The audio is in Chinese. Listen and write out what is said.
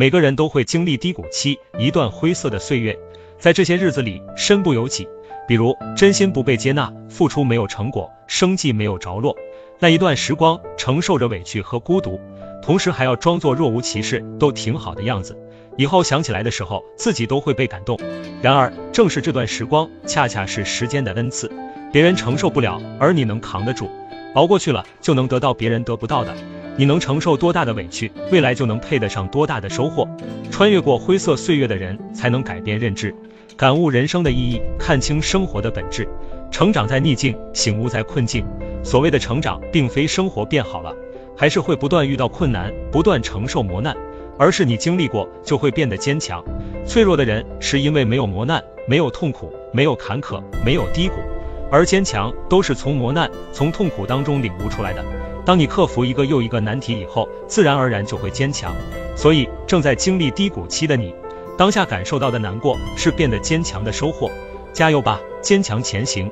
每个人都会经历低谷期，一段灰色的岁月。在这些日子里，身不由己，比如真心不被接纳，付出没有成果，生计没有着落。那一段时光，承受着委屈和孤独，同时还要装作若无其事，都挺好的样子。以后想起来的时候，自己都会被感动。然而，正是这段时光，恰恰是时间的恩赐，别人承受不了，而你能扛得住，熬过去了，就能得到别人得不到的。你能承受多大的委屈，未来就能配得上多大的收获。穿越过灰色岁月的人，才能改变认知，感悟人生的意义，看清生活的本质。成长在逆境，醒悟在困境。所谓的成长，并非生活变好了，还是会不断遇到困难，不断承受磨难，而是你经历过，就会变得坚强。脆弱的人，是因为没有磨难，没有痛苦，没有坎坷，没有低谷，而坚强，都是从磨难、从痛苦当中领悟出来的。当你克服一个又一个难题以后，自然而然就会坚强。所以，正在经历低谷期的你，当下感受到的难过，是变得坚强的收获。加油吧，坚强前行。